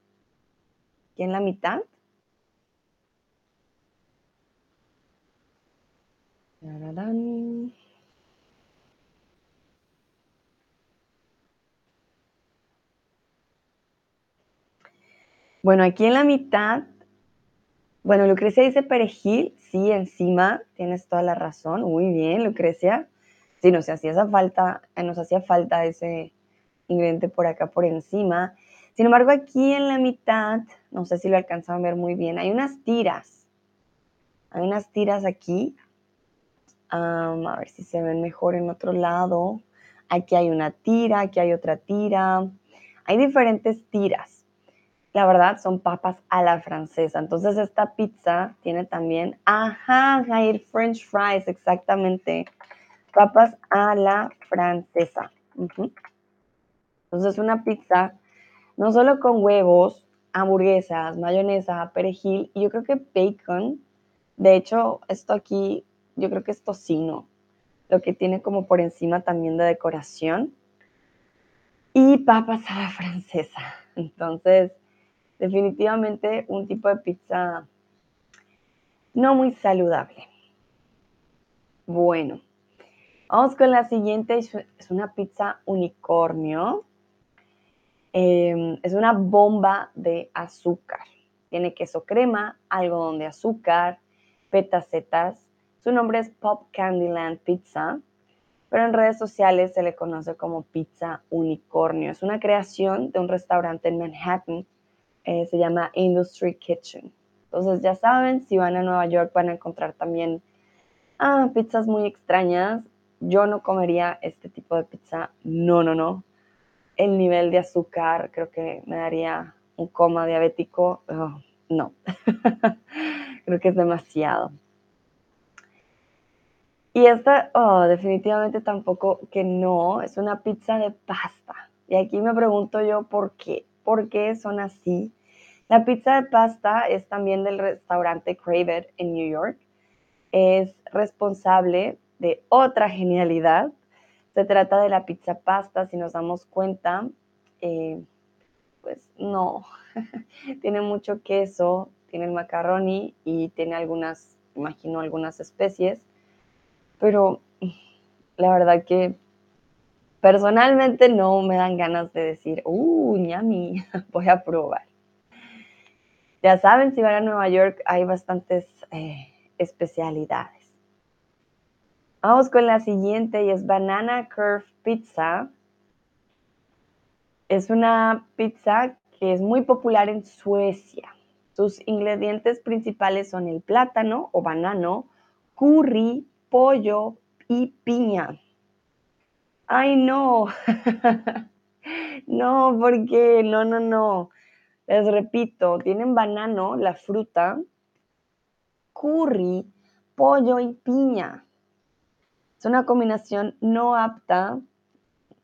Aquí en la mitad. Bueno, aquí en la mitad, bueno, Lucrecia dice perejil, sí, encima, tienes toda la razón, muy bien, Lucrecia sí, nos hacía falta, eh, nos hacía falta ese ingrediente por acá por encima. Sin embargo, aquí en la mitad, no sé si lo alcanzan a ver muy bien, hay unas tiras. Hay unas tiras aquí. a ver si se ven mejor en otro lado. Aquí hay una tira, aquí hay otra tira. Hay diferentes tiras. La verdad, son papas a la francesa. Entonces, esta pizza tiene también, ajá, hay French fries, exactamente papas a la francesa. Entonces una pizza no solo con huevos, hamburguesas, mayonesa, perejil y yo creo que bacon. De hecho, esto aquí, yo creo que es tocino, lo que tiene como por encima también de decoración. Y papas a la francesa. Entonces, definitivamente un tipo de pizza no muy saludable. Bueno, Vamos con la siguiente, es una pizza unicornio. Em, es una bomba de azúcar. Tiene queso crema, algodón de azúcar, petacetas. Su nombre es Pop Candyland Pizza, pero en redes sociales se le conoce como pizza unicornio. Es una creación de un restaurante en Manhattan. Eh, se llama Industry Kitchen. Entonces ya saben, si van a Nueva York van a encontrar también ah, pizzas muy extrañas yo no comería este tipo de pizza. No, no, no. El nivel de azúcar creo que me daría un coma diabético. No. creo que es demasiado. Y esta, oh, definitivamente tampoco que no, es una pizza de pasta. Y aquí me pregunto yo por qué. ¿Por qué son así? La pizza de pasta es también del restaurante Craver en New York. Es responsable de otra genialidad. Se trata de la pizza pasta, si nos damos cuenta, eh, pues no. tiene mucho queso, tiene el macaroni y tiene algunas, imagino, algunas especies, pero la verdad que personalmente no me dan ganas de decir, uh, ñami, voy a probar. Ya saben, si van a Nueva York hay bastantes eh, especialidades. Vamos con la siguiente y es Banana Curve Pizza. Es una pizza que es muy popular en Suecia. Sus ingredientes principales son el plátano o banano, curry, pollo y piña. Ay, no. no, porque no, no, no. Les repito, tienen banano, la fruta, curry, pollo y piña. Es una combinación no apta,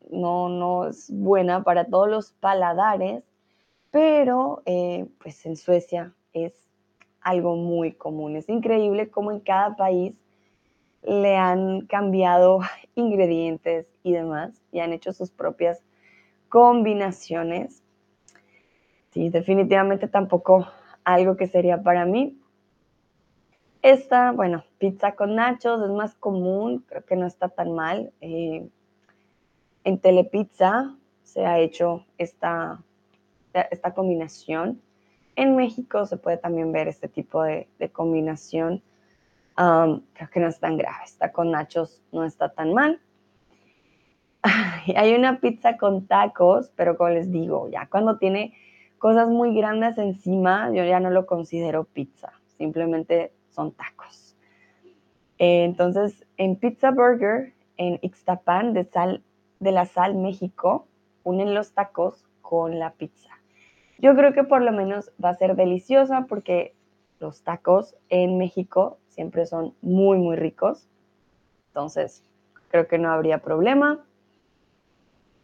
no, no es buena para todos los paladares, pero eh, pues en Suecia es algo muy común. Es increíble cómo en cada país le han cambiado ingredientes y demás y han hecho sus propias combinaciones. Sí, definitivamente tampoco algo que sería para mí, esta, bueno, pizza con nachos es más común, creo que no está tan mal. Eh, en Telepizza se ha hecho esta, esta combinación. En México se puede también ver este tipo de, combinación. creo que no es tan grave. Está con nachos, no está tan mal. Hay una pizza con tacos, pero como les digo, ya cuando tiene cosas muy grandes encima, yo ya no lo considero pizza. Simplemente son tacos. Eh, entonces, en Pizza Burger, en Ixtapan de, Sal, de la Sal, México, unen los tacos con la pizza. Yo creo que por lo menos va a ser deliciosa porque los tacos en México siempre son muy, muy ricos. Entonces, creo que no habría problema.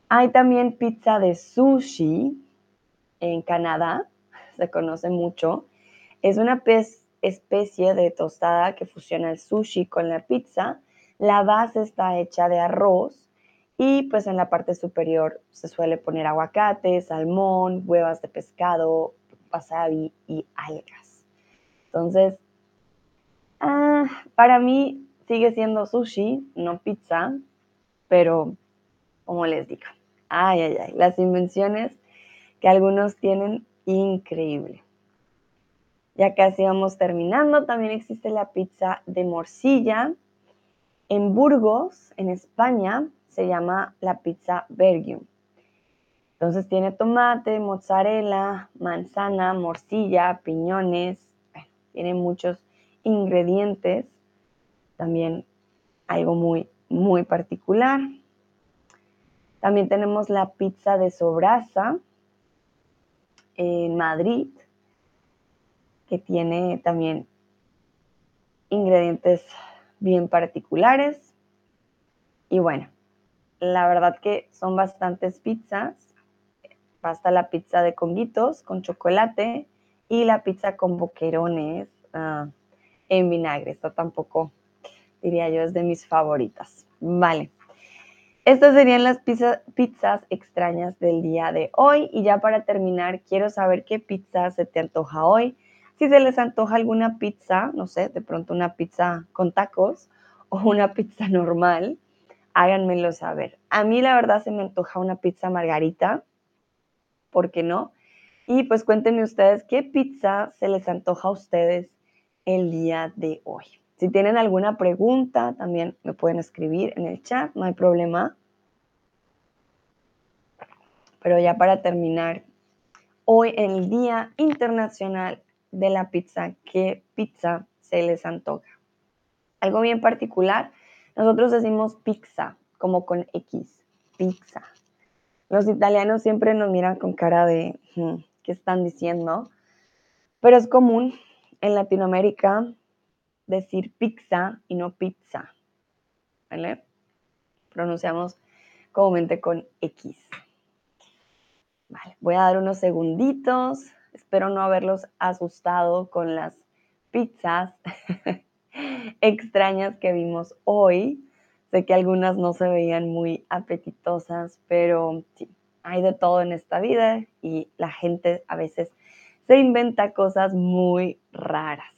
Hay también pizza de sushi en Canadá, se conoce mucho. Es una pez especie de tostada que fusiona el sushi con la pizza. La base está hecha de arroz y pues en la parte superior se suele poner aguacate, salmón, huevas de pescado, wasabi y algas. Entonces, ah, para mí sigue siendo sushi, no pizza, pero como les digo, ay, ay, ay, las invenciones que algunos tienen increíble. Ya casi vamos terminando. También existe la pizza de morcilla. En Burgos, en España, se llama la pizza Bergium. Entonces tiene tomate, mozzarella, manzana, morcilla, piñones, tiene muchos ingredientes. También algo muy, muy particular. También tenemos la pizza de sobrasa en Madrid que tiene también ingredientes bien particulares. Y bueno, la verdad que son bastantes pizzas. Basta la pizza de conguitos con chocolate y la pizza con boquerones ah, en vinagre. Esta tampoco, diría yo, es de mis favoritas. Vale. Estas serían las pizzas extrañas del día de hoy. Y ya para terminar, quiero saber qué pizza se te antoja hoy. Si se les antoja alguna pizza, no sé, de pronto una pizza con tacos o una pizza normal, háganmelo saber. A mí la verdad se me antoja una pizza margarita, ¿por qué no? Y pues cuéntenme ustedes qué pizza se les antoja a ustedes el día de hoy. Si tienen alguna pregunta, también me pueden escribir en el chat, no hay problema. Pero ya para terminar, hoy el Día Internacional de la pizza, qué pizza se les antoja. Algo bien particular, nosotros decimos pizza, como con X, pizza. Los italianos siempre nos miran con cara de, hmm, ¿qué están diciendo? Pero es común en Latinoamérica decir pizza y no pizza. ¿Vale? Pronunciamos comúnmente con X. Vale, voy a dar unos segunditos Espero no haberlos asustado con las pizzas extrañas que vimos hoy. Sé que algunas no se veían muy apetitosas, pero sí, hay de todo en esta vida y la gente a veces se inventa cosas muy raras.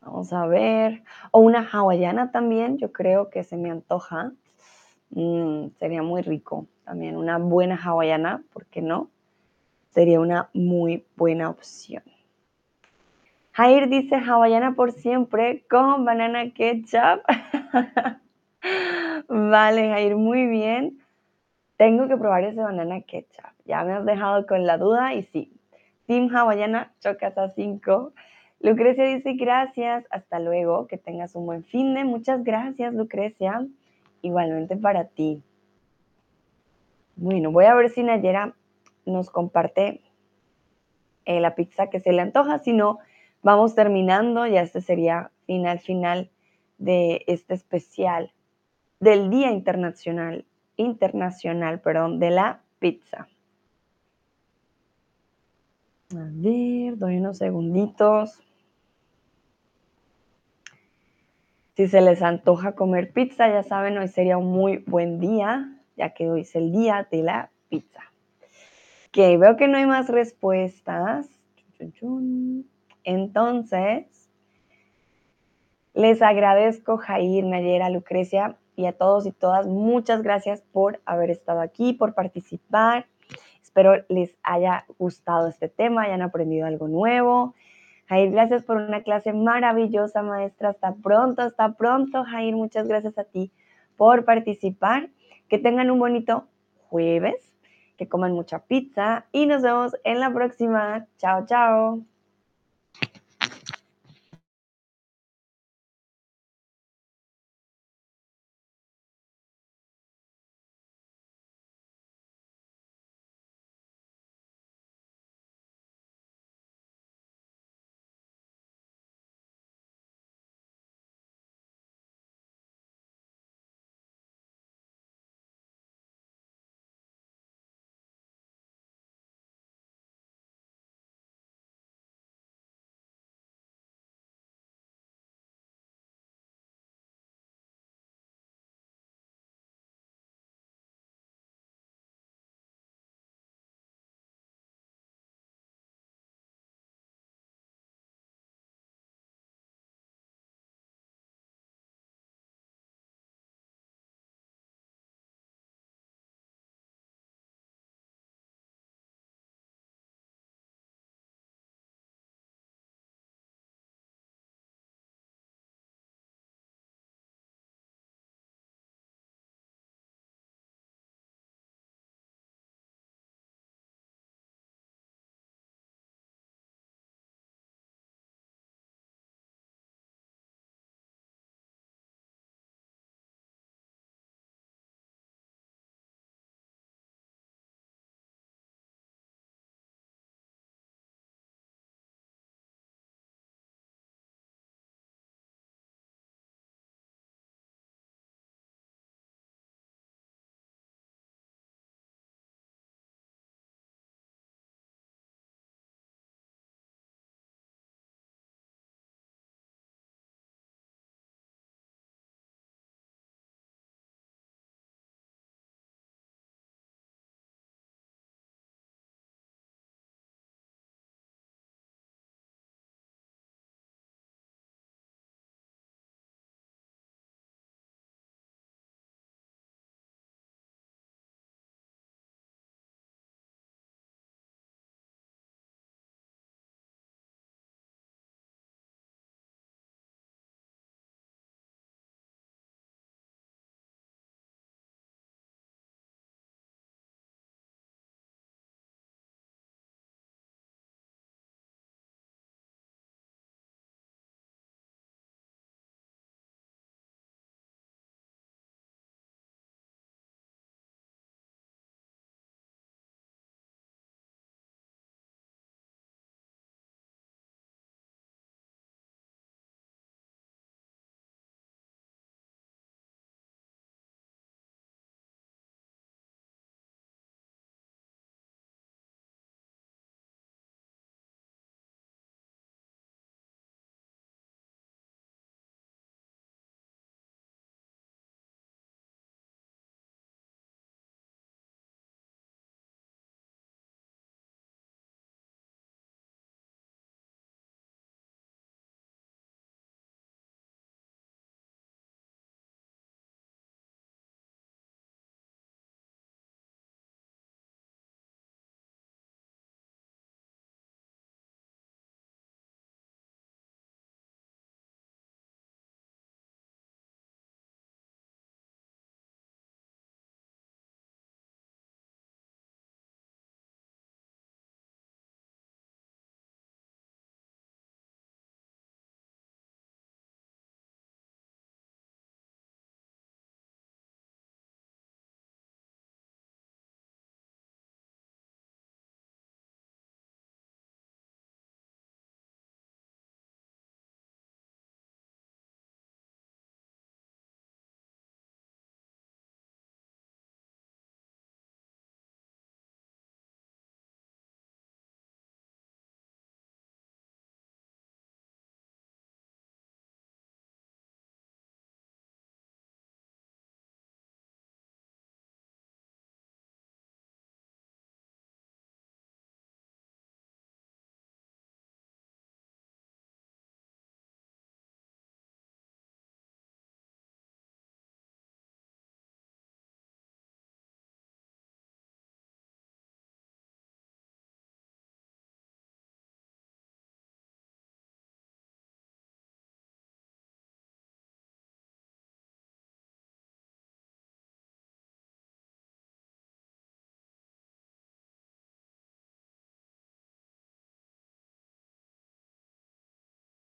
Vamos a ver. O una hawaiana también, yo creo que se me antoja. Mm, sería muy rico también. Una buena hawaiana, ¿por qué no? Sería una muy buena opción. Jair dice hawaiana por siempre con banana ketchup. vale, Jair, muy bien. Tengo que probar ese banana ketchup. Ya me has dejado con la duda y sí. Team hawaiana, chocas a 5. Lucrecia dice gracias, hasta luego, que tengas un buen fin de. Muchas gracias, Lucrecia. Igualmente para ti. Bueno, voy a ver si Nayera nos comparte eh, la pizza que se le antoja, si no, vamos terminando, ya este sería final, final de este especial del Día Internacional, Internacional, perdón, de la pizza. A ver, doy unos segunditos. Si se les antoja comer pizza, ya saben, hoy sería un muy buen día, ya que hoy es el día de la pizza. Ok, veo que no hay más respuestas. Entonces, les agradezco, Jair, Nayera, Lucrecia y a todos y todas. Muchas gracias por haber estado aquí, por participar. Espero les haya gustado este tema, hayan aprendido algo nuevo. Jair, gracias por una clase maravillosa, maestra. Hasta pronto, hasta pronto, Jair. Muchas gracias a ti por participar. Que tengan un bonito jueves, que coman mucha pizza y nos vemos en la próxima. Chao, chao.